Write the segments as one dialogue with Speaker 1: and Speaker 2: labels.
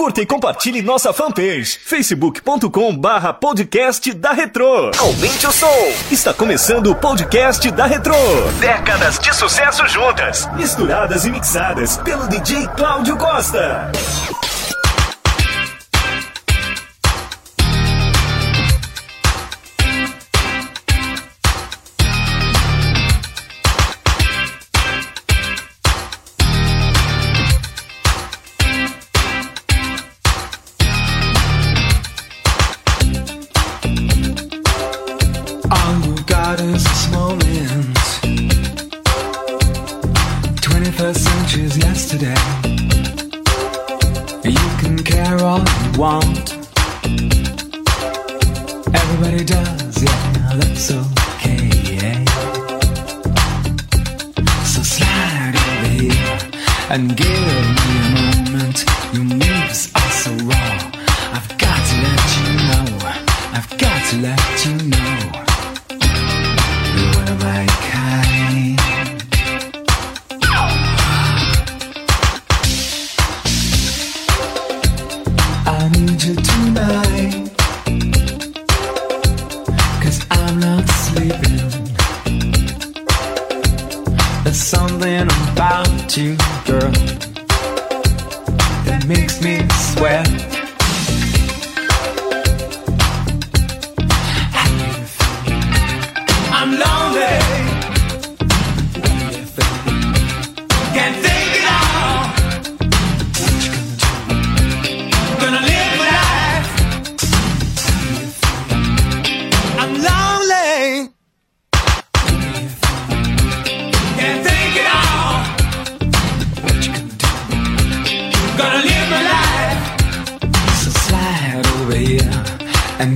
Speaker 1: Curta e compartilhe nossa fanpage facebook.com barra podcast da Retro.
Speaker 2: Aumente o som.
Speaker 1: Está começando o podcast da Retro.
Speaker 2: Décadas de sucesso juntas,
Speaker 1: misturadas e mixadas pelo DJ Cláudio Costa.
Speaker 3: let you know.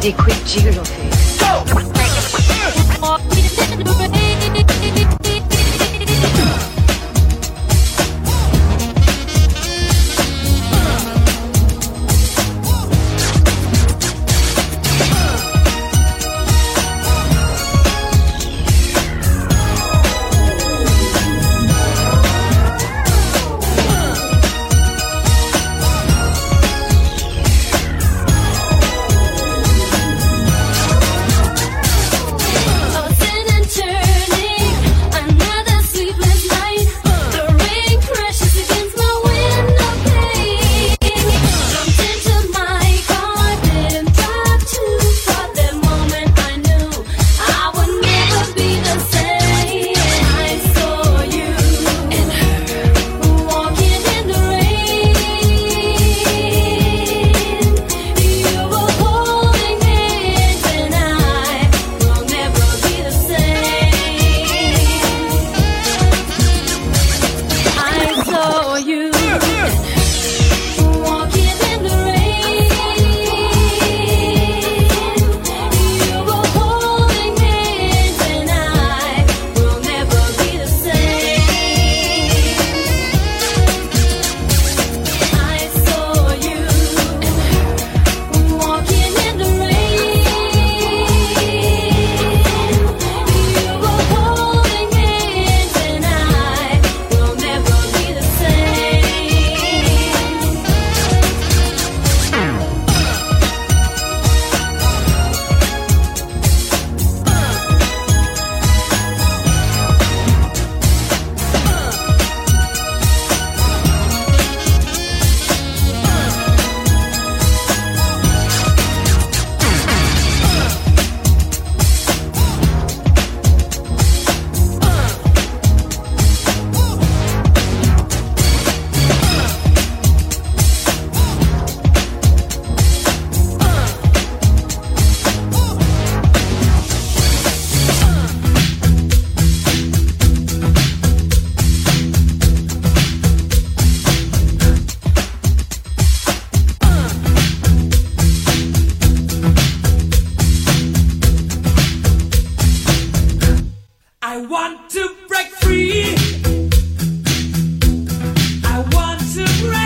Speaker 3: need a
Speaker 4: quick jiggle, Go! I want to break free. I
Speaker 1: want to break.